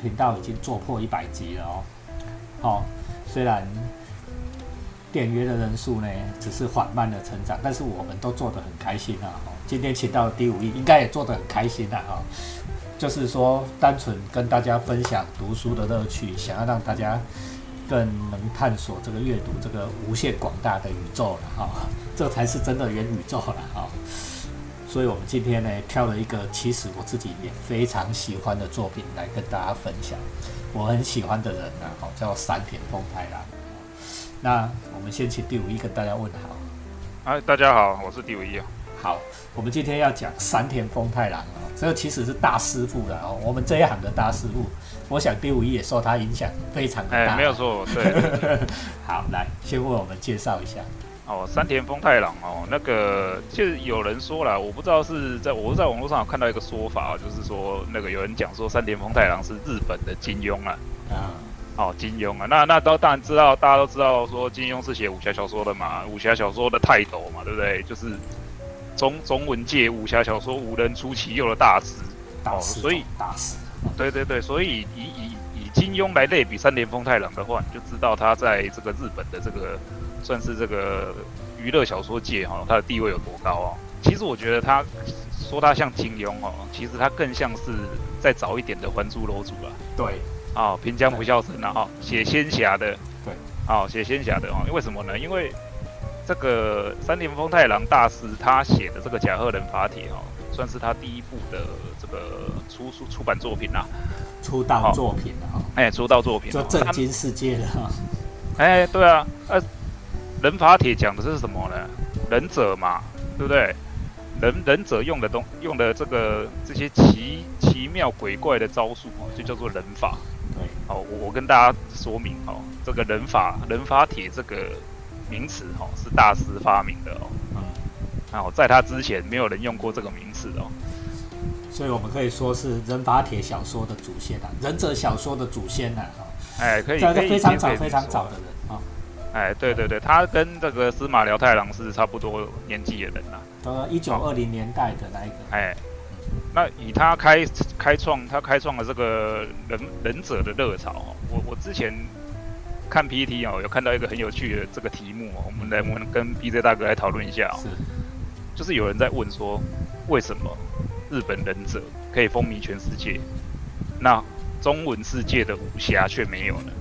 频道已经做破一百集了哦。哦，虽然点阅的人数呢只是缓慢的成长，但是我们都做得很开心啊。哦，今天请到第五亿，应该也做得很开心啊。哈，就是说单纯跟大家分享读书的乐趣，想要让大家更能探索这个阅读这个无限广大的宇宙了哈。这才是真的元宇宙了哈。所以我们今天呢挑了一个其实我自己也非常喜欢的作品来跟大家分享。我很喜欢的人呢，哦，叫山田丰太郎。那我们先请第五一跟大家问好。哎，大家好，我是第五一啊。好，我们今天要讲山田丰太郎啊，这个其实是大师傅了哦，我们这一行的大师傅。我想第五一也受他影响非常大。哎，没有错，对。好，来先为我们介绍一下。哦，山田丰太郎哦，那个就是有人说了，我不知道是在我是在网络上有看到一个说法，就是说那个有人讲说山田丰太郎是日本的金庸啊。啊。哦，金庸啊，那那都当然知道，大家都知道说金庸是写武侠小说的嘛，武侠小说的泰斗嘛，对不对？就是中中文界武侠小说无人出其右的大师。大师。所以大师。对对对，所以以以以金庸来类比山田丰太郎的话，你就知道他在这个日本的这个。算是这个娱乐小说界哈，他的地位有多高啊？其实我觉得他说他像金庸哦，其实他更像是再早一点的《还珠楼主》啊。对，啊，平江不孝神啊，哈，写仙侠的。对，啊，写仙侠的哦，为什么呢？因为这个三田丰太郎大师他写的这个《甲贺忍法帖》哦，算是他第一部的这个出出出版作品啦，出道作品啊，哎，出道作品，就震惊世界了哈。哎，对啊，呃。人法帖讲的是什么呢？忍者嘛，对不对？忍忍者用的东用的这个这些奇奇妙鬼怪的招数哦，就叫做忍法。对，好，我我跟大家说明哦，这个人法人法帖这个名词哦，是大师发明的哦。嗯。好，在他之前没有人用过这个名词哦。所以我们可以说是人法帖小说的祖先啊，忍者小说的祖先呐。哎，可以，可以，非常早非常早的人。哎，对对对，他跟这个司马辽太郎是差不多年纪的人呐。呃，一九二零年代的那一个。哎，那以他开开创，他开创了这个忍忍者的热潮哦。我我之前看 PPT 哦，有看到一个很有趣的这个题目哦，我们来我们跟 BJ 大哥来讨论一下哦。是。就是有人在问说，为什么日本忍者可以风靡全世界，那中文世界的武侠却没有呢？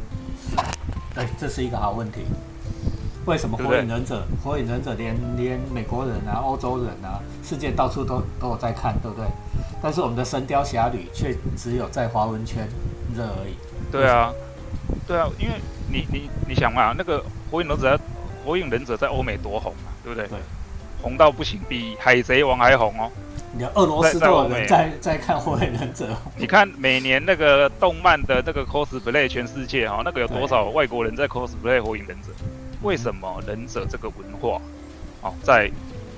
对，这是一个好问题。为什么火影忍者？火影忍者连连美国人啊、欧洲人啊，世界到处都都有在看，对不对？但是我们的神雕侠侣却只有在华文圈热而已。对啊，对啊，因为你你你想嘛，那个火影忍者，火影忍者在欧美多红啊，对不对？对，红到不行，比海贼王还红哦。你俄罗斯都有人在在看火影忍者。你看每年那个动漫的那个 cosplay 全世界哈，那个有多少外国人在 cosplay 火影忍者？为什么忍者这个文化，哦，在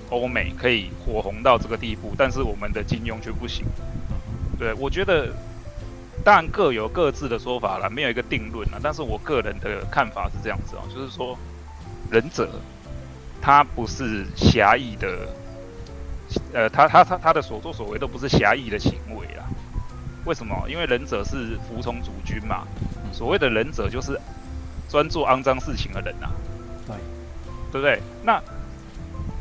欧美可以火红到这个地步，但是我们的金庸却不行？对，我觉得当然各有各自的说法了，没有一个定论了。但是我个人的看法是这样子哦，就是说忍者他不是狭义的。呃，他他他他的所作所为都不是侠义的行为啊？为什么？因为忍者是服从主君嘛。所谓的忍者就是专做肮脏事情的人呐。对，对不对？那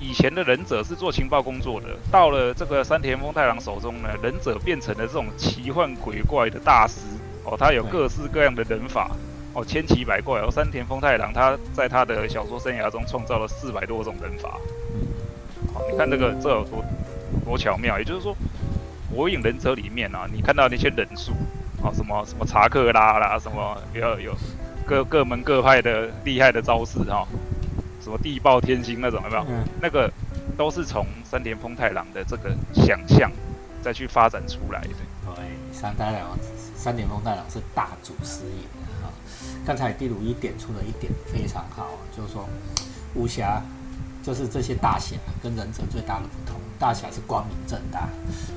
以前的忍者是做情报工作的，到了这个山田丰太郎手中呢，忍者变成了这种奇幻鬼怪的大师哦，他有各式各样的忍法哦，千奇百怪哦。山田丰太郎他在他的小说生涯中创造了四百多种忍法。你看这个这有多多巧妙，也就是说，火影忍者里面啊，你看到那些忍术啊，什么什么查克拉啦，什么有有各各门各派的厉害的招式哈，什么地爆天星那种有没有？那个都是从山田丰太郎的这个想象再去发展出来的。对，山太郎山田丰太郎是大祖师爷啊。刚才第五一点出了一点非常好，就是说武侠。就是这些大侠跟忍者最大的不同，大侠是光明正大，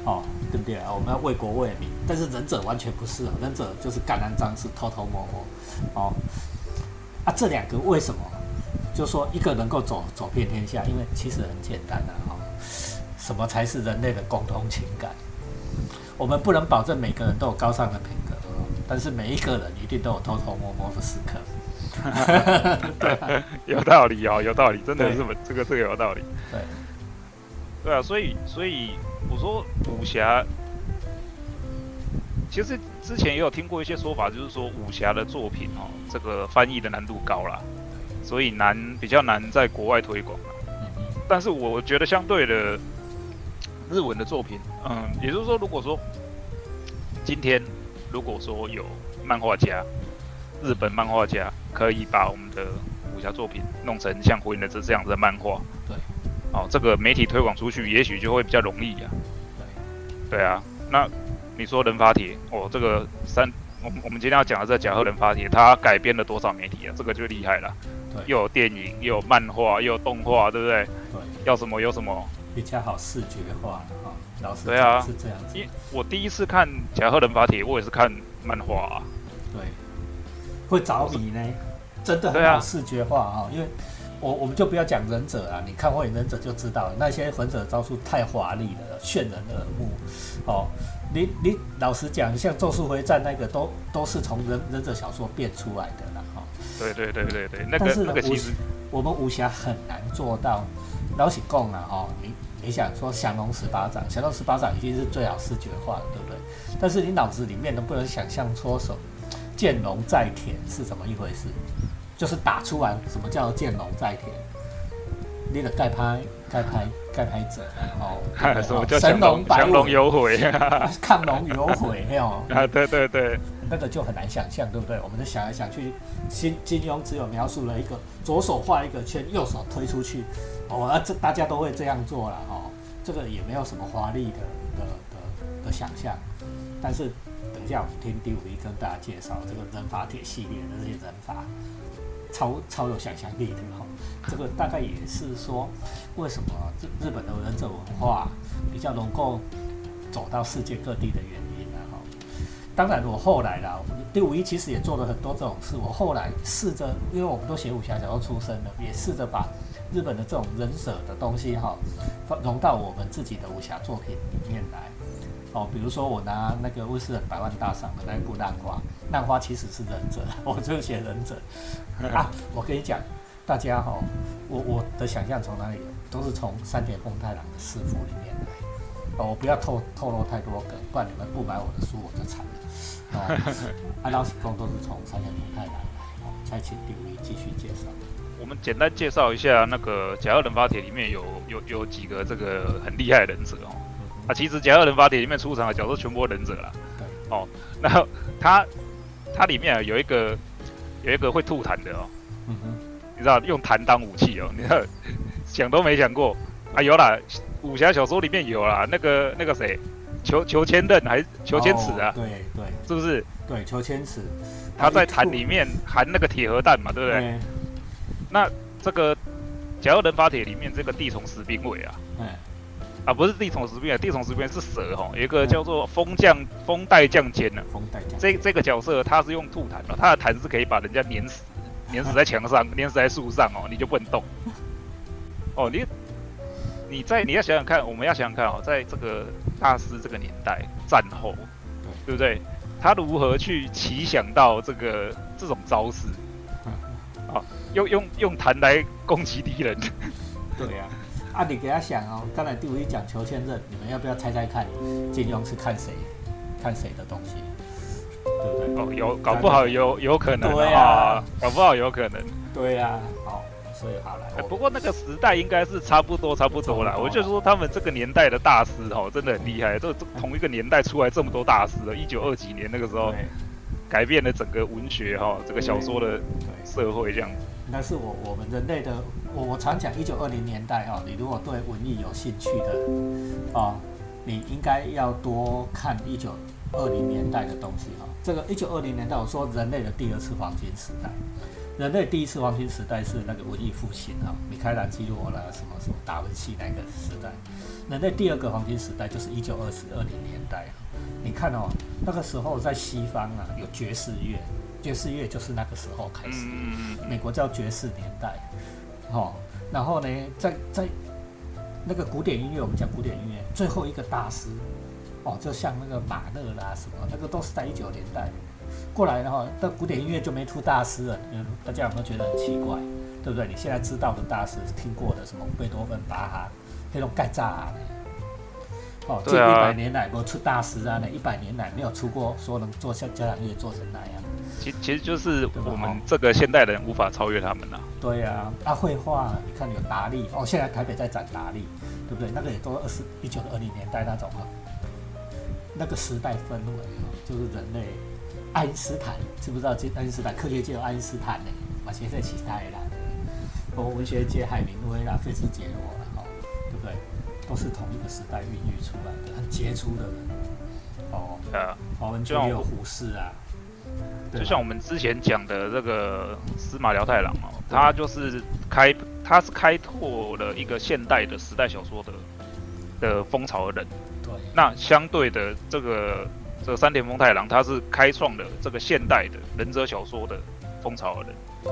哦，对不对？我们要为国为民，但是忍者完全不是，忍者就是干肮脏事、偷偷摸摸，哦，啊，这两个为什么？就说一个能够走走遍天下，因为其实很简单的哈，什么才是人类的共同情感？我们不能保证每个人都有高尚的品格，但是每一个人一定都有偷偷摸摸的时刻。有道理哦，有道理，真的对。是这个这个有道理。对，对啊，所以所以我说武侠，其实之前也有听过一些说法，就是说武侠的作品哦，这个翻译的难度高啦，所以难比较难在国外推广但是我觉得相对的，日文的作品，嗯，也就是说，如果说今天如果说有漫画家，日本漫画家可以把我们的武侠作品弄成像《火影忍者》这样子的漫画，对，哦，这个媒体推广出去，也许就会比较容易啊。对，对啊，那你说人发帖哦，这个三，我们我们今天要讲的这甲贺人发帖，它改编了多少媒体啊？这个就厉害了，对，又有电影，又有漫画，又有动画，对不对？对，要什么有什么。比较好视觉化哈。老师对啊是这样子因，我第一次看甲贺人法帖，我也是看漫画、啊。对，会着迷呢，真的很好视觉化啊、因为我我们就不要讲忍者啊，你看火影忍者就知道了，那些忍者招数太华丽了，炫人耳目哦。你你老实讲，像《咒术回战》那个都都是从忍忍者小说变出来的啦哈、对对对对对，那但个是那个其实我们武侠很难做到。老实讲啊，哦，你你想说降龙十八掌，降龙十八掌已经是最好视觉化的，对不对？但是你脑子里面能不能想象出什么见龙在田是怎么一回事？就是打出来什么叫见龙在田？你的盖拍盖拍盖拍者哦，什么哦叫降龙神龙摆尾，降龙有悔 亢龙有悔，没 有，啊？对对对，那个就很难想象，对不对？我们就想来想去，金金庸只有描述了一个左手画一个圈，右手推出去，哦，那这大家都会这样做了哦，这个也没有什么华丽的的的的想象。但是等一下我们听第五一跟大家介绍这个人法帖系列的这些人法，超超有想象力的哈、这个大概也是说，为什么日日本的忍者文化比较能够走到世界各地的原因呢？哈。当然，我后来啦，第五一其实也做了很多这种事。我后来试着，因为我们都写武侠小说出身的，也试着把日本的这种忍者的东西哈，融到我们自己的武侠作品里面来。哦，比如说我拿那个《威斯人百万大赏》的那一部《浪花》，浪花其实是忍者，我就写忍者 啊。我跟你讲，大家哈、我我的想象从哪里？都是从山田丰太郎的师傅里面来。哦，我不要透透露太多梗，不然你们不买我的书我就惨了。哦，安 老史公都是从山田丰太郎来。哦，再请第五一继续介绍。我们简单介绍一下那个甲贺人发帖里面有有有几个这个很厉害的忍者哦。啊，其实甲二人法帖里面出场的角色全部都忍者啦。对。哦，然后他他里面啊有一个有一个会吐痰的哦，嗯哼，你知道用痰当武器哦，你知道 想都没想过啊？有啦，武侠小说里面有啦，那个那个谁，裘裘千仞还是裘千尺啊？哦对对是不是？对，裘千尺。他在痰里面含那个铁核弹嘛，对不对？对，那这个甲二人法帖里面这个地虫石兵卫啊，嗯，啊不是地虫石兵卫，地虫石变是蛇哈，有一个叫做风降风带降尖呢。风带将。这这个角色他是用吐痰的，他的痰是可以把人家碾死，碾死在墙上，碾死在树上哦，你就不能动。哦，你你在你要想想看，我们要想想看哦，在这个大师这个年代战后，对不对？他如何去奇想到这个这种招式？啊，用用用痰来攻击敌人。对呀、啊，你给他想哦，刚才第五一讲求签证，你们要不要猜猜看，金庸是看谁看谁的东西，对不对？哦，有搞不好有有可能对啊啊，搞不好有可能。对呀、好，所以好了，哎我不过那个时代应该是差不多差不多啦。多啦我就说他们这个年代的大师哦，真的很厉害。这这同一个年代出来这么多大师了，一九二几年那个时候改变了整个文学哈，这个小说的对，社会这样子。但是我我们人类的，我我常讲一九二零年代哈、你如果对文艺有兴趣的啊、你应该要多看一九二零年代的东西哈、这个一九二零年代，我说人类的第二次黄金时代，人类第一次黄金时代是那个文艺复兴哈、米开朗基罗啦，什么什么达文西那个时代。人类第二个黄金时代就是一九二四二零年代。你看哦，那个时候在西方啊有爵士乐，爵士乐就是那个时候开始。嗯，美国叫爵士年代，哦，然后呢，在在那个古典音乐，我们讲古典音乐，最后一个大师哦，就像那个马勒啦什么，那个都是在一九年代过来的话，那古典音乐就没出大师了。嗯，大家有没有觉得很奇怪？对不对？你现在知道的大师听过的什么贝多芬、巴哈，那种盖炸哦，这一百年来没出大师啊，那一百年来没有出过说能做像交响乐做成那样。其其实就是我们这个现代人无法超越他们呐。对呀，啊，绘画，你看有达利哦，现在台北在展达利，对不对？那个也都二十一九二零年代那种啊，那个时代氛围啊，就是人类。爱因斯坦知不知道？这爱因斯坦科学界有爱因斯坦呢，嘛现在其他的啦，包括文学界海明威啦、费兹杰罗啦，哦，对不对？都是同一个时代孕育出来的，很杰出的人。哦，呃，华文界也有胡适啊。就像我们之前讲的这个司马辽太郎哦，他就是开，他是开拓了一个现代的时代小说的的风潮的人。对。那相对的这个这个山田丰太郎，他是开创了这个现代的忍者小说的风潮的人。对。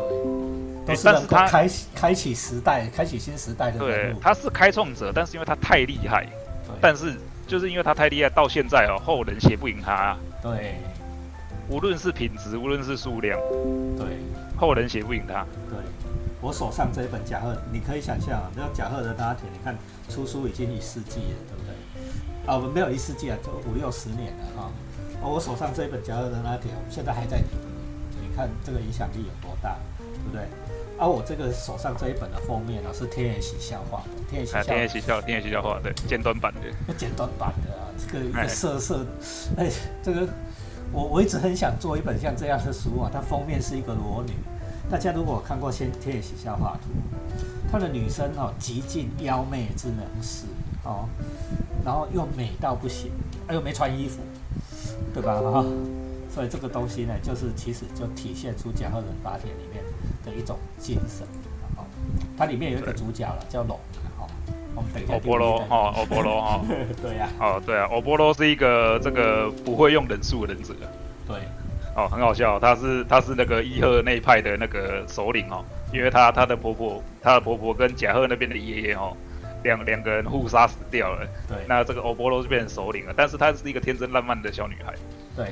但是他开开启时代，开启新时代的。对，他是开创者，但是因为他太厉害。但是就是因为他太厉害，到现在哦，后人写不赢他。对。无论是品质，无论是数量，对，后人写不赢他。对，我手上这一本甲贺，你可以想象啊，这甲贺的拉铁，你看出书已经一世纪了，对不对？啊，我们没有一世纪啊，就五六十年了哈。啊，我手上这一本甲贺的拉铁，现在还在读，你看这个影响力有多大，对不对？啊，我这个手上这一本的封面呢，是天野喜孝画的，天野喜孝，天野喜孝，天野喜孝画的简短版的，简短版的啊，这个一个色色，哎，这个。我我一直很想做一本像这样的书啊，它封面是一个裸女。大家如果看过《先天野喜孝画图》，她的女生哦，极尽妖媚之能事哦，然后又美到不行，又没穿衣服，对吧？哈，所以这个东西呢，就是其实就体现出《甲贺忍法帖》里面的一种精神。哦，它里面有一个主角了，叫龙。欧波罗哈，欧波罗哈，对呀，哦对啊，欧波罗是一个这个不会用忍术的忍者，对，哦很好笑，他是他是那个伊贺那一派的那个首领哦，因为他他的婆婆，他的婆婆跟甲贺那边的爷爷哦，两两个人互杀死掉了，对，那这个欧波罗就变成首领了，但是她是一个天真烂漫的小女孩，对，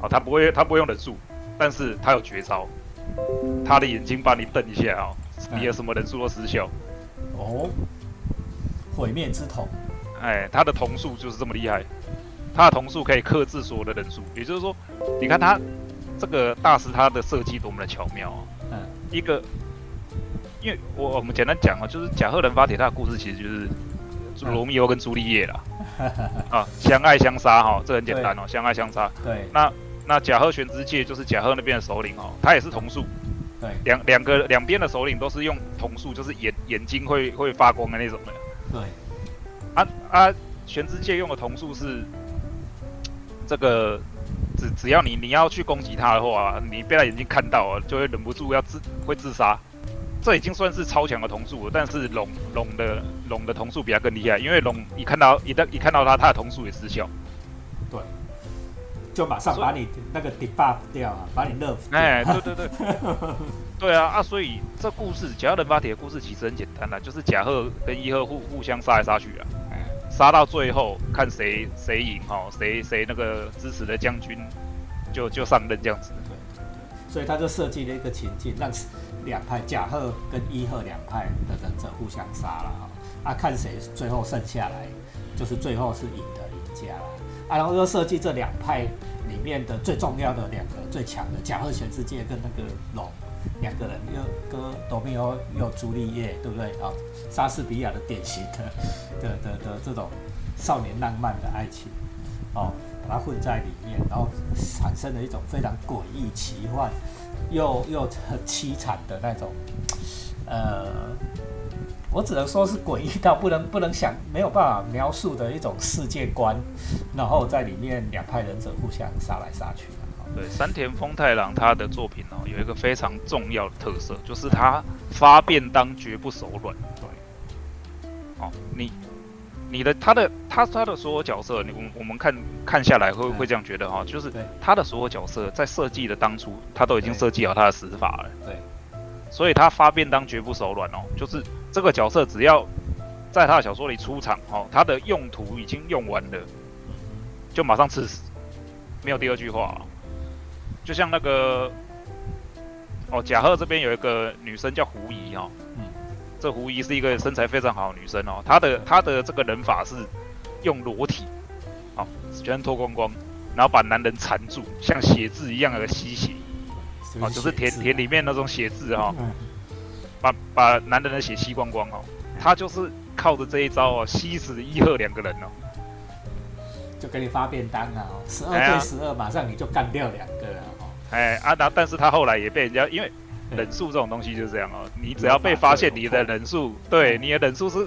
哦她不会她不会用忍术，但是她有绝招，她的眼睛把你瞪一下哦，你有什么忍术都失效，哦。毁灭之瞳，哎，他的瞳术就是这么厉害，他的瞳术可以克制所有的人数，也就是说，你看他这个大师他的设计多么的巧妙啊！嗯，一个，因为我我们简单讲啊，就是贾贺人发帖他的故事其实就是罗密欧跟朱丽叶啦，啊，相爱相杀哈，这很简单哦，相爱相杀。对，那那贾贺玄之介就是贾贺那边的首领哦，他也是瞳术。对，两两个两边的首领都是用瞳术，就是眼眼睛会会发光的那种的。对，啊啊，玄之界用的瞳术是这个，只只要你你要去攻击他的话，你被他眼睛看到啊，就会忍不住要自会自杀。这已经算是超强的瞳术了，但是龙龙的龙的瞳术比他更厉害，因为龙一看到一旦一看到他，他的瞳术也失效。对，就马上把你那个 debuff 掉啊，把你 nerf。哎，对对对。对 啊啊，所以这故事甲贺忍法帖的故事其实很简单啦，就是甲贺跟伊贺互互相杀来杀去啊，杀到最后看谁谁赢哈，谁谁那个支持的将军就就上任这样子。对对，所以他就设计了一个情境，让两派甲贺跟伊贺两派的忍者互相杀了哈，啊看谁最后剩下来，就是最后是赢的赢家了啊，然后又设计这两派里面的最重要的两个最强的甲贺全世界跟那个龙。两个人又跟多米欧又朱丽叶，对不对啊？莎士比亚的典型的的的的这种少年浪漫的爱情，哦，把它混在里面，然后产生了一种非常诡异、奇幻又又很凄惨的那种，呃，我只能说是诡异到不能不能想没有办法描述的一种世界观，然后在里面两派忍者互相杀来杀去。对山田丰太郎他的作品哦，有一个非常重要的特色，就是他发便当绝不手软。对，哦，你你的他的他他的所有角色，你我我们看看下来会会这样觉得哈，就是他的所有角色在设计的当初，他都已经设计好他的死法了。对，所以他发便当绝不手软哦，就是这个角色只要在他的小说里出场哦，他的用途已经用完了。就马上刺死，没有第二句话。就像那个哦，贾贺这边有一个女生叫胡怡哈，嗯，这胡怡是一个身材非常好的女生哦，她的她的这个人法是用裸体，好，全脱光光，然后把男人缠住，像写字一样的吸血，哦，就是田田里面那种写字哈，把把男人的血吸光光哦，他就是靠着这一招哦，吸死一贺两个人哦。就给你发便当啊，十二对十二，马上你就干掉两个了哦。哎啊，那但是他后来也被人家，因为人数这种东西就是这样哦，你只要被发现你的人数，对你的人数是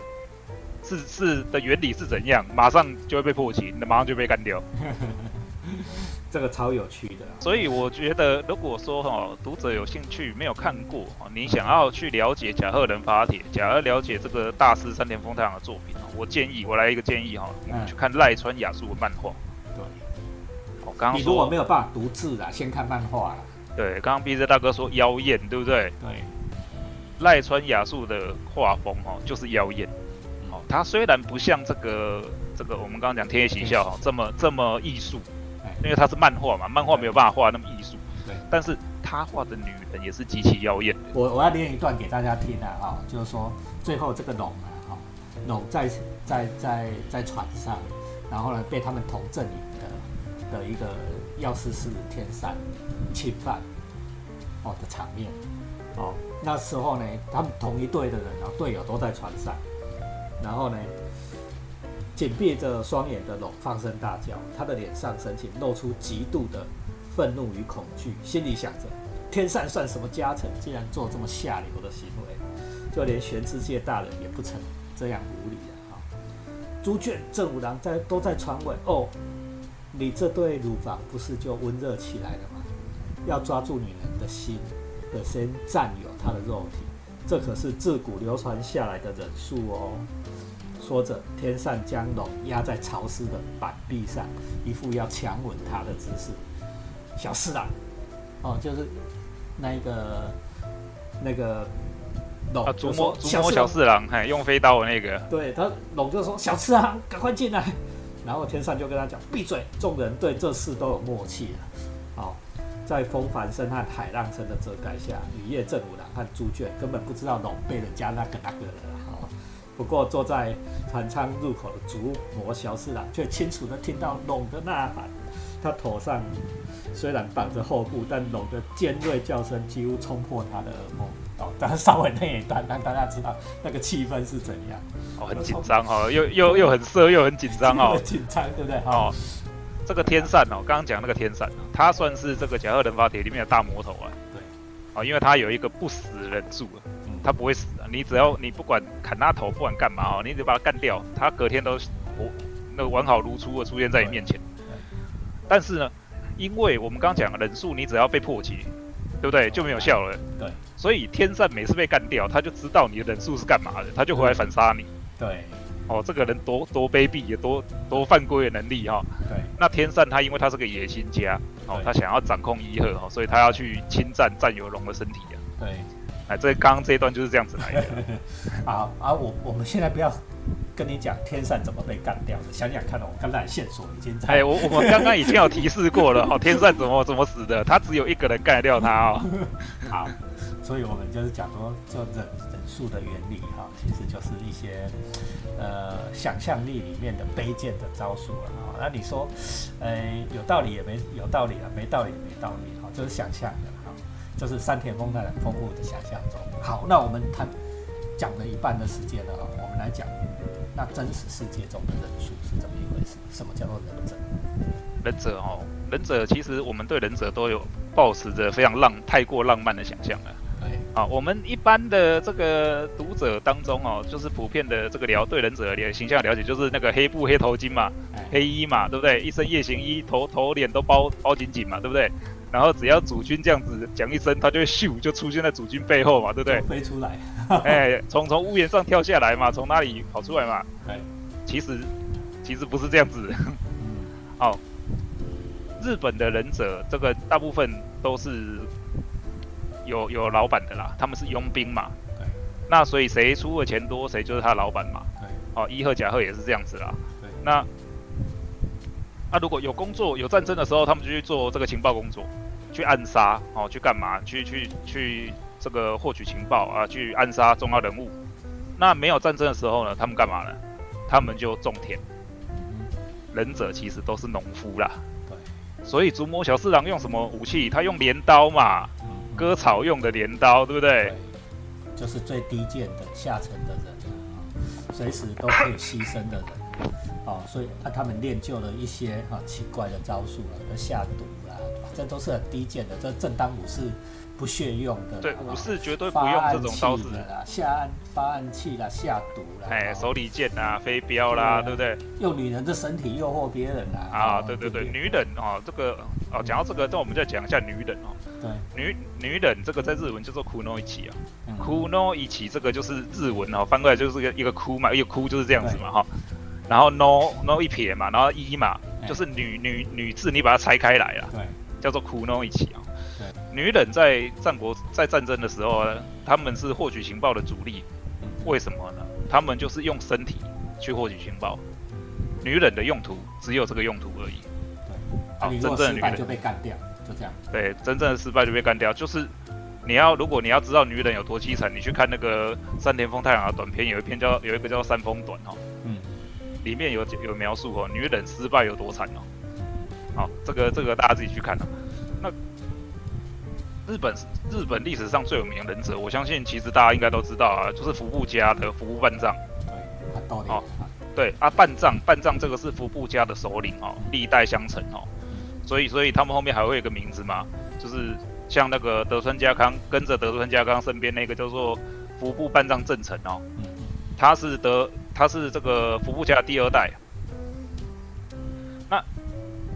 是是的原理是怎样，马上就会被破解，那马上就被干掉。这个超有趣的，所以我觉得，如果说哈读者有兴趣没有看过哈，你想要去了解甲贺人发帖，假如了解这个大师山田丰太郎的作品我建议我来一个建议哈，你去看赖川雅树的漫画。对，我刚刚你如果没有办法读字啦，先看漫画啦。对，刚刚 B Z 大哥说妖艳，对不对？对，赖川雅树的画风哈就是妖艳，哦，他虽然不像这个这个我们刚刚讲天野喜孝哈这么这么艺术。因为他是漫画嘛，漫画没有办法画那么艺术。对，但是他画的女人也是极其妖艳。我我要念一段给大家听啊，哈，就是说最后这个龙啊，哈，龙在在在在船上，然后呢被他们同阵营的的一个药师寺天山侵犯，哦的场面，哦，那时候呢，他们同一队的人啊，队友都在船上，然后呢。紧闭着双眼的龙放声大叫，他的脸上神情露出极度的愤怒与恐惧，心里想着：天上算什么家臣，竟然做这么下流的行为？就连玄之界大人也不曾这样无礼啊！哈，朱卷、正五郎在都在传闻哦，你这对乳房不是就温热起来了吗？要抓住女人的心，得先占有她的肉体，这可是自古流传下来的忍术哦。说着，天上将龙压在潮湿的板壁上，一副要强吻他的姿势。小四郎，哦，就是那个那个龙，啊，逐摸逐摸小四郎，嘿，用飞刀的那个。对他，龙就说：“小四郎，赶快进来。”然后天上就跟他讲：“闭嘴！”众人对这事都有默契了。好，在风帆声和海浪声的遮盖下，雨夜正午郎和猪圈根本不知道龙被人家那个那个了。不过坐在船舱入口的竹魔小四郎却清楚地听到龙的呐喊。他头上虽然绑着厚布，但龙的尖锐叫声几乎冲破他的耳膜。哦，但是稍微那一段让大家知道那个气氛是怎样。哦，很紧张哦，又又又很色，又很紧张哦。紧张，对不对？哦，这个天扇哦，刚刚讲那个天扇，它算是这个甲贺人法帖里面的大魔头啊。对。哦，因为它有一个不死忍术啊。他不会死的，你只要你不管砍他头，不管干嘛哦，你只把他干掉，他隔天都我那个完好如初的出现在你面前。但是呢，因为我们刚刚讲忍术，你只要被破解，对不对？就没有效了。对。所以天善每次被干掉，他就知道你的忍术是干嘛的，他就回来反杀你。对。哦，这个人多多卑鄙，也多多犯规的能力哈。对。那天善他因为他是个野心家，哦，他想要掌控伊贺哦，所以他要去侵占占有龙的身体啊。对。哎，这刚刚这一段就是这样子来的。好，啊，我我们现在不要跟你讲天善怎么被干掉的，想想看哦，刚才线索已经在。哎，我我们刚刚已经有提示过了，哦，天善怎么怎么死的，他只有一个人干掉他哦。好，所以我们就是讲说，就忍忍术的原理哈，其实就是一些呃想象力里面的卑贱的招数了啊。那你说，呃，有道理也没有道理啊，没道理也没道理哈，就是想象的。就是山田丰太郎丰富的想象中。好，那我们谈讲了一半的时间了啊，我们来讲那真实世界中的人数是怎么一回事？什么叫做忍者？忍者哦，忍者其实我们对忍者都有抱持着非常浪、太过浪漫的想象了。对，啊，我们一般的这个读者当中哦，就是普遍的这个了对忍者的形象了解，就是那个黑布黑头巾嘛，黑衣嘛，对不对？一身夜行衣，头头脸都包包紧紧嘛，对不对？然后只要主君这样子讲一声，他就会咻就出现在主君背后嘛，对不对？飞出来，哎，从从屋檐上跳下来嘛，从那里跑出来嘛？哎，其实其实不是这样子。嗯，哦，日本的忍者这个大部分都是有有老板的啦，他们是佣兵嘛。对。那所以谁出的钱多，谁就是他老板嘛。对。哦，伊贺甲贺也是这样子啦。对。那啊，如果有工作有战争的时候，他们就去做这个情报工作，去暗杀哦，去干嘛？去去去这个获取情报啊，去暗杀重要人物。那没有战争的时候呢，他们干嘛呢？他们就种田。忍者其实都是农夫啦。对。所以竹魔小四郎用什么武器？他用镰刀嘛，割草用的镰刀，对不对？就是最低贱的下层的人啊，随时都可以牺牲的人。哦，所以啊，他们练就了一些哈奇怪的招数了，下毒啦，这都是很低贱的，这正当武士不屑用的。对，武士绝对不用这种招式啦，下暗发暗器啦，下毒啦，哎，手里剑啦，飞镖啦，对不对？用女人的身体诱惑别人啦。啊，对对对，女人哦，这个哦，讲到这个，那我们再讲一下女人哦。对，女女人这个在日文叫做 kuno 一起啊，kuno 一起这个就是日文哦，翻过来就是个一个哭嘛，一个哭就是这样子嘛哈。然后 no no 一撇嘛，然后一嘛，就是女女女字，你把它拆开来了，对，叫做 kuno 一起啊。对，女人在战国在战争的时候，他们是获取情报的主力，为什么呢？他们就是用身体去获取情报，女人的用途只有这个用途而已。对，好，真正的女人就被干掉，就这样。对，真正的失败就被干掉，就是你要如果你要知道女人有多凄惨，你去看那个山田丰太郎的短片，有一篇叫有一个叫山峰短哦。嗯。里面有有描述哦，女人失败有多惨哦。好，这个这个大家自己去看啊。那日本日本历史上最有名的忍者，我相信其实大家应该都知道啊，就是服部家的服部半藏。对，哦，对啊，半藏半藏这个是服部家的首领哦，历代相承哦。所以所以他们后面还会有个名字嘛，就是像那个德川家康跟着德川家康身边那个叫做服部半藏正成哦，他是德。他是这个服部家的第二代，那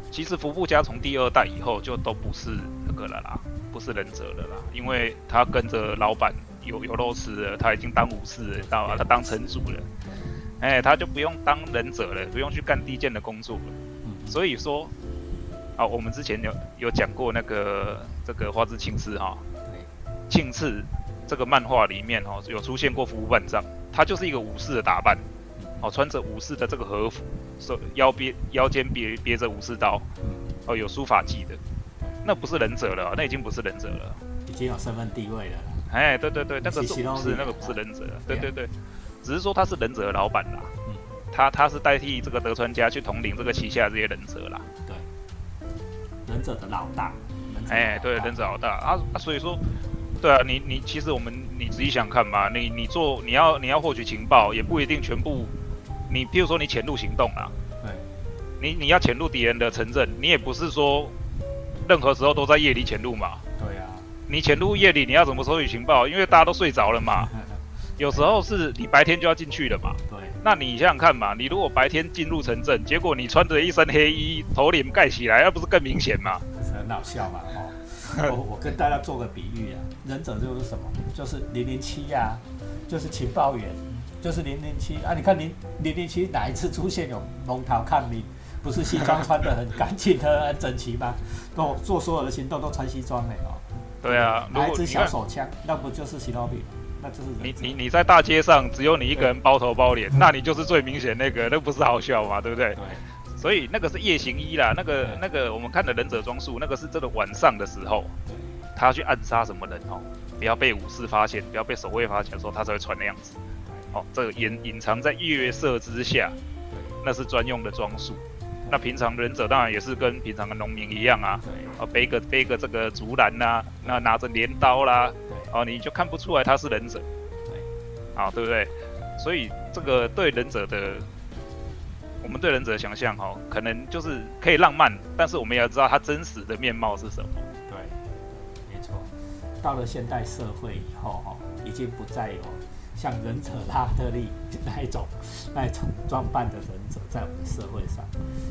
其实服部家从第二代以后就都不是那个了啦，不是忍者了啦，因为他跟着老板有有肉吃了，他已经当武士了，知道吧？他当城主了，哎，他就不用当忍者了，不用去干低贱的工作了。所以说，啊，我们之前有有讲过那个这个花之庆次哈，庆次这个漫画里面哦有出现过服部半藏，他就是一个武士的打扮。哦，穿着武士的这个和服，手腰别腰间别别着武士刀，哦，有书法记的，那不是忍者了，那已经不是忍者了，已经有身份地位了。哎，对对对，那个是武士，那个不是忍者，对对对，只是说他是忍者的老板啦，嗯他他是代替这个德川家去统领这个旗下这些忍者啦，对，忍者的老大，哎，对，忍者老大啊，所以说。对啊，你你其实我们你仔细想看嘛，你你做你要你要获取情报，也不一定全部。你譬如说你潜入行动啦，对，你你要潜入敌人的城镇，你也不是说任何时候都在夜里潜入嘛。对啊，你潜入夜里，你要怎么收集情报？因为大家都睡着了嘛。有时候是你白天就要进去的嘛。对，那你想想看嘛，你如果白天进入城镇，结果你穿着一身黑衣，头脸盖起来，那不是更明显吗？很搞笑嘛，哦。我我跟大家做个比喻啊，忍者就是什么？就是零零七呀，就是情报员，就是零零七啊。你看零零零七哪一次出现有龙头看你，不是西装穿的很干净、很 整齐吗？都做所有的行动都穿西装的哦。对啊，拿一支小手枪，那不就是西罗比？那就是你你你在大街上只有你一个人包头包脸，那你就是最明显那个，那不是好笑吗？对不对？对。所以那个是夜行衣啦，那个那个我们看的忍者装束，那个是真的晚上的时候，他要去暗杀什么人哦，不要被武士发现，不要被守卫发现的时候，他才会穿那样子。哦，这个隐隐藏在月色之下，那是专用的装束。那平常忍者当然也是跟平常的农民一样啊，哦背个背个这个竹篮呐，那拿着镰刀啦，哦你就看不出来他是忍者，啊对不对？所以这个对忍者的。我们对忍者的想象，哈，可能就是可以浪漫，但是我们也要知道他真实的面貌是什么。对，没错。到了现代社会以后，哈，已经不再有像忍者拉特利那一种 那一种装扮的忍者在我们的社会上。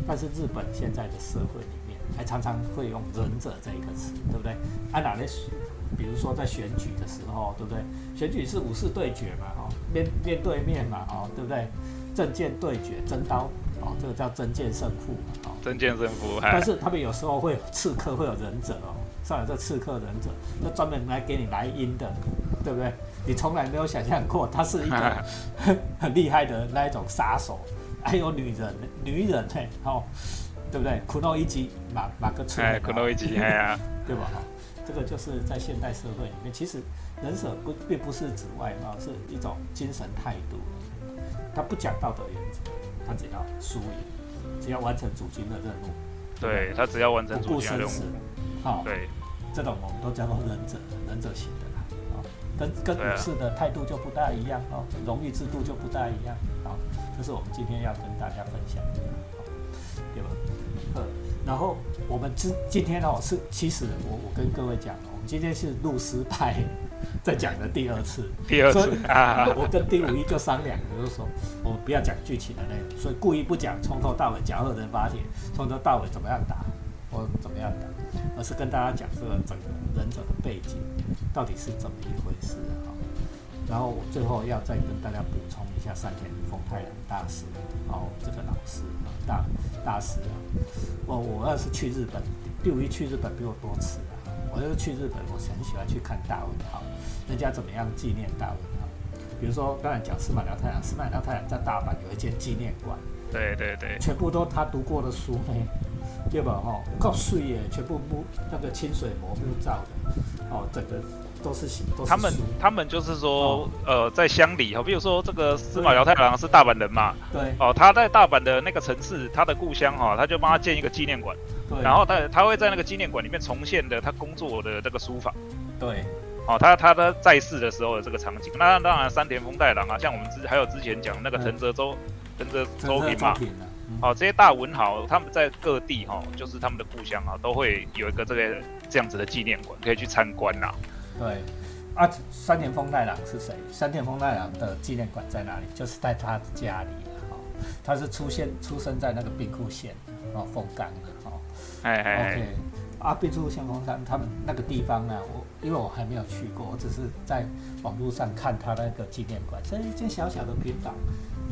但是日本现在的社会里面，还常常会用忍者这一个词，对不对？按哪类？比如说在选举的时候，对不对？选举是武士对决嘛，哦，面面对面嘛，哦，对不对？正见对决，真刀。哦，这个叫真剑胜负嘛，哦，真剑胜负。但是他们有时候会有刺客，会有忍者哦，上有这刺客忍者，那专门来给你来阴的，对不对？你从来没有想象过，他是一个 很厉害的那一种杀手。还有女人，女人嘿，哦，对不对？苦诺一击，马马克出，哎，苦诺一击，哎呀，对吧？哈，这个就是在现代社会里面，其实人舍不并不是指外貌，是一种精神态度。他不讲道德原则，他只要输赢，只要完成主君的任务。对他只要完成主君的任务，好，对，这种我们都叫做忍者，忍者型的跟跟股市的态度就不大一样哦，荣誉制度就不大一样，好，这是我们今天要跟大家分享的，好，对吧？呃，然后我们今今天哦是，其实我我跟各位讲，我们今天是露丝派。在讲的第二次，第二次啊，我跟丁五一就商量，就是说我们不要讲剧情的内容，所以故意不讲从头到尾讲二人发帖，从头到尾怎么样打我怎么样打，而是跟大家讲这个整个忍者的背景到底是怎么一回事啊。然后我最后要再跟大家补充一下山田丰太郎大师哦，这个老师啊，大大师啊，我我要是去日本，第五一去日本比我多次啊。我就是去日本，我很喜欢去看大文豪，人家怎么样纪念大文豪？比如说刚才讲司马辽太郎，司马辽太郎在大阪有一间纪念馆，对对对，全部都他读过的书呢，对吧？哈，够碎耶，全部木那个清水模木造的，哦，整个都是都是他们他们就是说，呃，在乡里哈，比如说这个司马辽太郎是大阪人嘛，对，哦，他在大阪的那个城市，他的故乡哈，他就帮他建一个纪念馆。然后他他会在那个纪念馆里面重现的他工作的这个书法，对，哦，他他的在世的时候的这个场景。那当然山田丰太郎啊，像我们之还有之前讲那个藤泽周藤泽周平嘛，哦，这些大文豪他们在各地哈，就是他们的故乡啊，都会有一个这个这样子的纪念馆可以去参观呐。对，啊，山田丰太郎是谁？山田丰太郎的纪念馆在哪里？就是在他的家里哦，他是出现出生在那个兵库县哦，凤冈的。哎哎，OK，啊，变出先锋山，他们那个地方呢，我因为我还没有去过，我只是在网络上看他那个纪念馆，这一间小小的平房，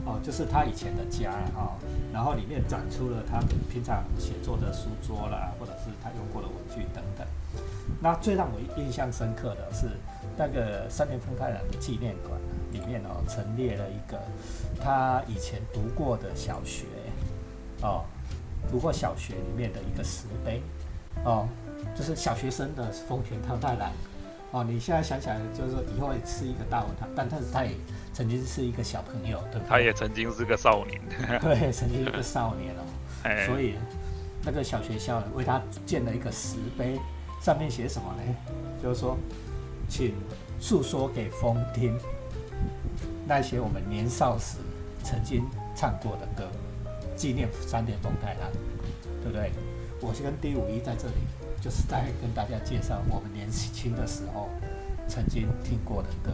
哦，就是他以前的家哈，然后里面展出了他平常写作的书桌啦，或者是他用过的文具等等。那最让我印象深刻的是那个三田丰太郎的纪念馆里面哦，陈列了一个他以前读过的小学，哦。读过小学里面的一个石碑，哦，就是小学生的丰田汤太郎，哦，你现在想起来，就是说以后也是一个大文豪，但但是他也曾经是一个小朋友，对不对？他也曾经是个少年，对，曾经是个少年哦，所以那个小学校为他建了一个石碑，上面写什么呢？就是说，请诉说给风听那些我们年少时曾经唱过的歌。纪念三田丰太郎，对不对？我是跟第五一在这里，就是在跟大家介绍我们年轻的时候曾经听过的歌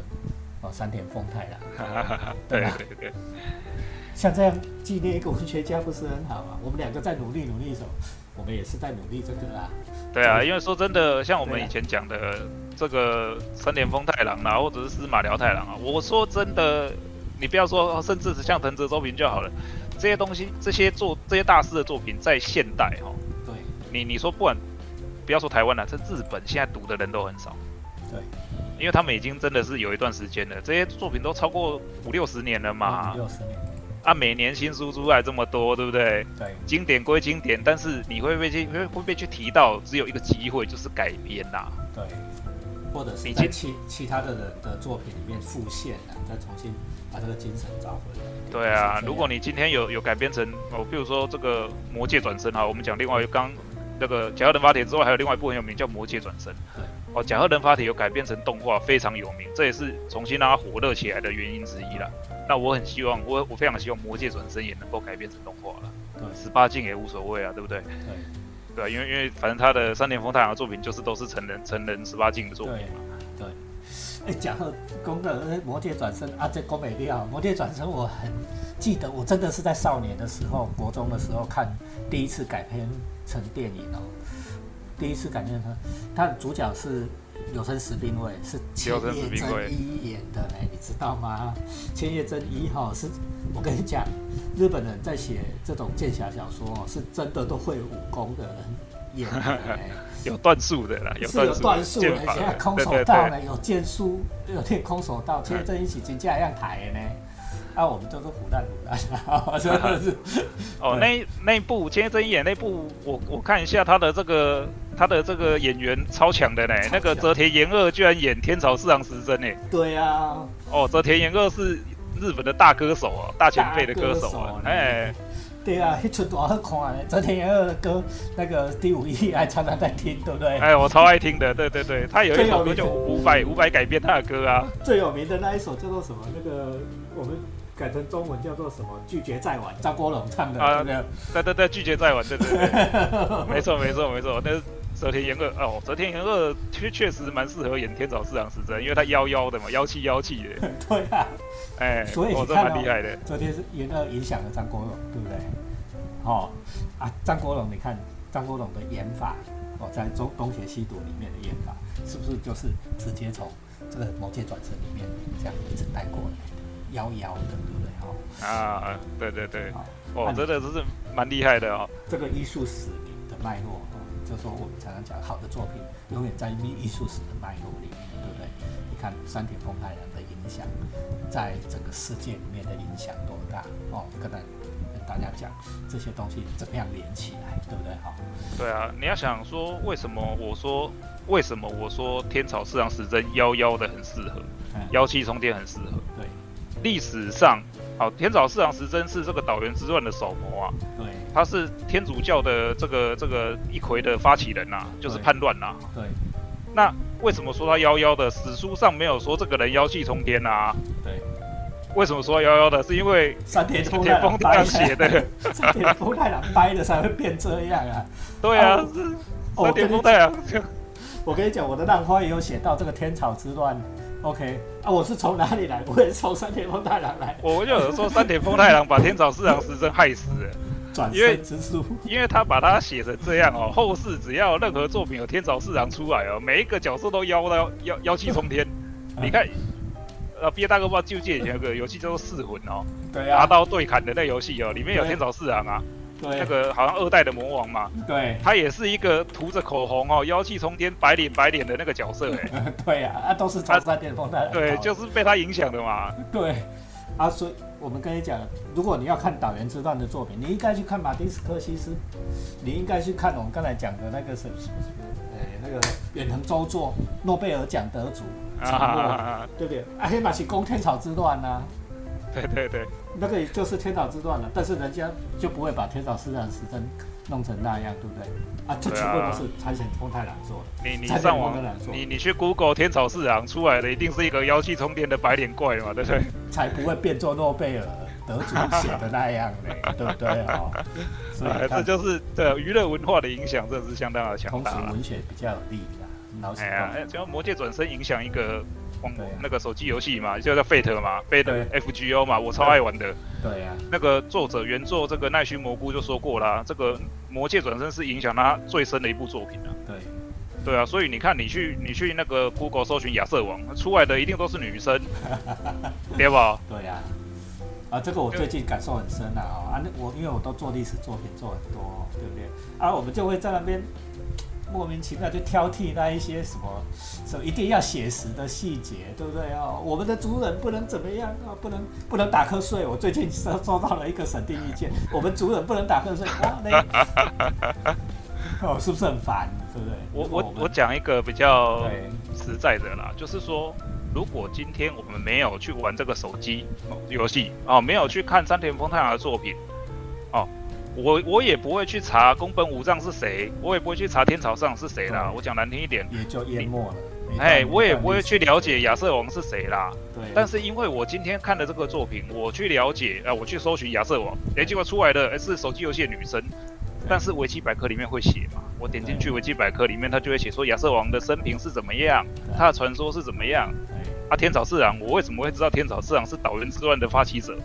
哦，三田丰太郎，对对对。像这样纪念一个文学家不是很好吗？我们两个在努力努力什么？我们也是在努力这个啦。对啊，因为说真的，像我们以前讲的这个三田丰太郎啊，或者是司马辽太郎啊，我说真的，你不要说，甚至是像藤泽周平就好了。这些东西，这些作这些大师的作品，在现代哈，对，你你说不管，不要说台湾了，在日本现在读的人都很少，对，因为他们已经真的是有一段时间了，这些作品都超过五六十年了嘛，五六十年，啊，每年新书出来这么多，对不对？对，经典归经典，但是你会被去会会被去提到，只有一个机会就是改编呐，对，或者是在其其他的人的作品里面复现啊，再重新。把这个精神找回来。对啊，如果你今天有有改编成哦，比如说这个《魔界转身》哈，我们讲另外刚那个《甲贺忍法帖》之外，还有另外一部很有名叫《魔界转生》。哦，《甲贺忍法帖》有改编成动画，非常有名，这也是重新让它火热起来的原因之一了。那我很希望，我我非常希望《魔界转身》也能够改编成动画了。对。十八禁也无所谓啊，对不对？对。对啊，因为因为反正他的三田丰太郎的作品就是都是成人成人十八禁的作品嘛。哎，讲到宫的魔界转身啊，这宫美丽啊，魔界转身我很记得，我真的是在少年的时候，国中的时候看第一次改编成电影哦，第一次改编成，它的主角是有生石兵卫，是千叶真一演的嘞，你知道吗？千叶真一哈是，我跟你讲，日本人在写这种剑侠小说哦，是真的都会武功的人演的。有段数的啦，是有段数的，现在空手道呢，有剑术，有练空手道，其实这一起金架一样台的呢。啊，我们就是虎蛋虎蛋，真的是。哦，那那部千真演那部，我我看一下他的这个他的这个演员超强的呢，那个泽田研二居然演天朝四郎时针呢。对呀。哦，泽田研二是日本的大歌手哦，大前辈的歌手啊，哎。对啊，一出多好看嘞！泽田研二的歌，那个第五一还常常在听，对不对？哎，我超爱听的，对对对，他有一首歌叫《五百五百改编他的歌啊。最有名的那一首叫做什么？那个我们改成中文叫做什么？拒绝再玩，张国荣唱的，对不对？对对对，拒绝再玩，对对对，没错没错没错，那是泽田研二哦，泽田研二确确实蛮适合演天草市场时针，因为他妖妖的嘛，妖气妖气的。对啊。哎，所以我这蛮厉害的。昨天是严二影响了张国荣，对不对？哦，啊，张国荣，你看张国荣的演法，哦，在《中东邪西毒》里面的演法，是不是就是直接从这个《魔界转身》里面这样一直带过来，妖妖的，对不对？哦，啊，对对对，哦，真的就是蛮厉害的哦。这个艺术史的脉络，哦，就说我们常常讲，好的作品永远在艺艺术史的脉络里面，对不对？你看山田丰太郎的影响，在整个世界里面的影响多大？哦，可能跟大家讲这些东西怎么样连起来，对不对？哈。对啊，你要想说为什么我说为什么我说天草四郎时针妖妖的很适合，妖气冲天很适合。对，历史上，好，天草四郎时针是这个岛原之乱的首谋啊。对，他是天主教的这个这个一揆的发起人呐，就是叛乱呐。对，那。为什么说他夭夭的？史书上没有说这个人妖气冲天啊。对。为什么说妖妖的？是因为三田丰太郎写的。三田丰太郎掰的才会变这样啊。对啊。山田丰太郎。我跟你讲，我的浪花也有写到这个天草之乱。OK。啊，我是从哪里来？我也是从山田丰太郎来。我就有说三田丰太郎把天草四郎时针害死了。因为 因为他把它写成这样哦，后世只要任何作品有天朝市长出来哦，每一个角色都妖到妖妖气冲天。你看，呃，毕业大哥不知道就借以前有个游戏叫做《噬魂》哦，对拿刀对砍的那游戏哦，里面有天朝四郎啊，对，那个好像二代的魔王嘛，对，他也是一个涂着口红哦，妖气冲天、白脸白脸的那个角色哎，对呀，啊都是他在巅峰的，对，就是被他影响的嘛，对，啊所以。我们跟你讲，如果你要看导员之段的作品，你应该去看马丁斯科西斯，你应该去看我们刚才讲的那个什什么什么，哎，那个远藤周作，诺贝尔奖得主，啊，对不对？啊，黑马是攻天草之乱呐，对对对，那个就是天草之乱了，但是人家就不会把天草四战时针弄成那样，对不对？啊，这全部都是财险丰太郎做的。你你上网，你你去 Google 天草市场出来的一定是一个妖气冲天的白脸怪嘛，对不对？才不会变作诺贝尔得主写的那样嘞，对不对哦？所以这就是对娱乐文化的影响，真的是相当的强大。同时文学比较有利啦，哎呀，只要魔界转身影响一个。那个手机游戏嘛，就叫 Fate 嘛，Fate FGO 嘛，我超爱玩的。对呀。那个作者原作这个奈须蘑菇就说过啦，这个魔界转身是影响他最深的一部作品啊。对。对啊，所以你看，你去你去那个 Google 搜寻亚瑟王，出来的一定都是女生，对吧？对呀。啊，这个我最近感受很深了啊！啊，那我因为我都做历史作品做很多，对不对？啊，我们就会在那边。莫名其妙就挑剔那一些什么，什么一定要写实的细节，对不对哦？我们的族人不能怎么样啊？不能不能打瞌睡。我最近收收到了一个审定意见，我们族人不能打瞌睡。哇，那哦，是不是很烦？对不对？我我我讲一个比较实在的啦，就是说，如果今天我们没有去玩这个手机游戏哦，没有去看山田丰太郎的作品哦。我我也不会去查宫本武藏是谁，我也不会去查天朝上是谁啦。我讲难听一点，也就淹没了。哎，我也不会去了解亚瑟王是谁啦。对。但是因为我今天看的这个作品，我去了解，啊，我去搜寻亚瑟王，哎，结果出来的是手机游戏的女生。但是维基百科里面会写嘛？我点进去维基百科里面，它就会写说亚瑟王的生平是怎么样，他的传说是怎么样。啊，天草四郎，我为什么会知道天草四郎是岛原之乱的发起者？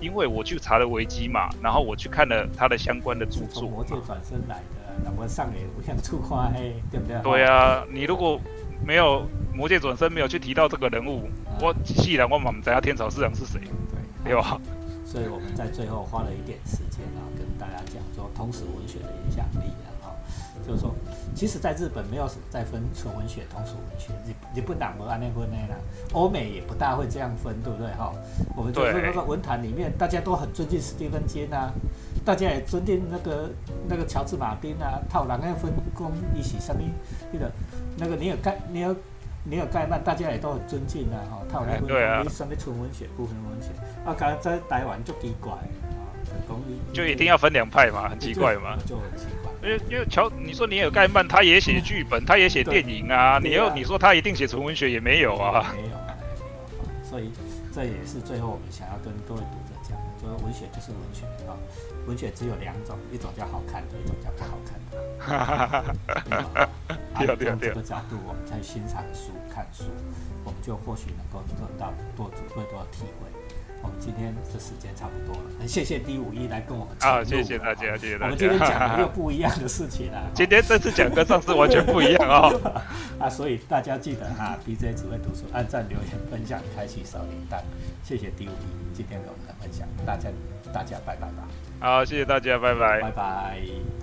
因为我去查了维基嘛，然后我去看了他的相关的著作。魔界转身来的，那么上也不像出花黑，对不对？对啊，你如果没有魔界转身，没有去提到这个人物，我既然我们不知道天草市长是谁，对，对吧？所以我们在最后花了一点时间啊，跟大家讲说通史文学的影响力啊，哈，就是说，其实在日本没有再分纯文学、通俗文学，日日本哪不按那分呢啦？欧美也不大会这样分，对不对哈？我们就是那个文坛里面，大家都很尊敬史蒂芬金啊，大家也尊敬那个那个乔治马丁啊，套狼要分工一起上面那个那个尼尔盖尼尔尼尔盖曼，大家也都很尊敬啊，哈，套人分工上面纯文学、部分文学，啊，刚在台湾就奇怪。就一定要分两派嘛，很奇怪嘛。就很奇怪。因为因为乔，你说你有盖曼他也写剧本，他也写电影啊。你又你说他一定写纯文学也没有啊。没有啊。所以这也是最后我们想要跟各位读者讲，就是文学就是文学啊。文学只有两种，一种叫好看的，一种叫不好看的。哈哈哈哈哈。从这个角度，我们在欣赏书、看书，我们就或许能够得到多更多的体会。我们今天的时间差不多了，很谢谢 D 五一来跟我们啊，谢谢大家，谢谢大家。我们今天讲的又不一样的事情啊。今天这次讲跟上次完全不一样哦！啊，所以大家记得哈，BJ 只会读书，按赞、留言、分享、开启小铃铛。谢谢 D 五一今天跟我们的分享，大家大家拜拜吧。好，谢谢大家，拜拜，拜拜。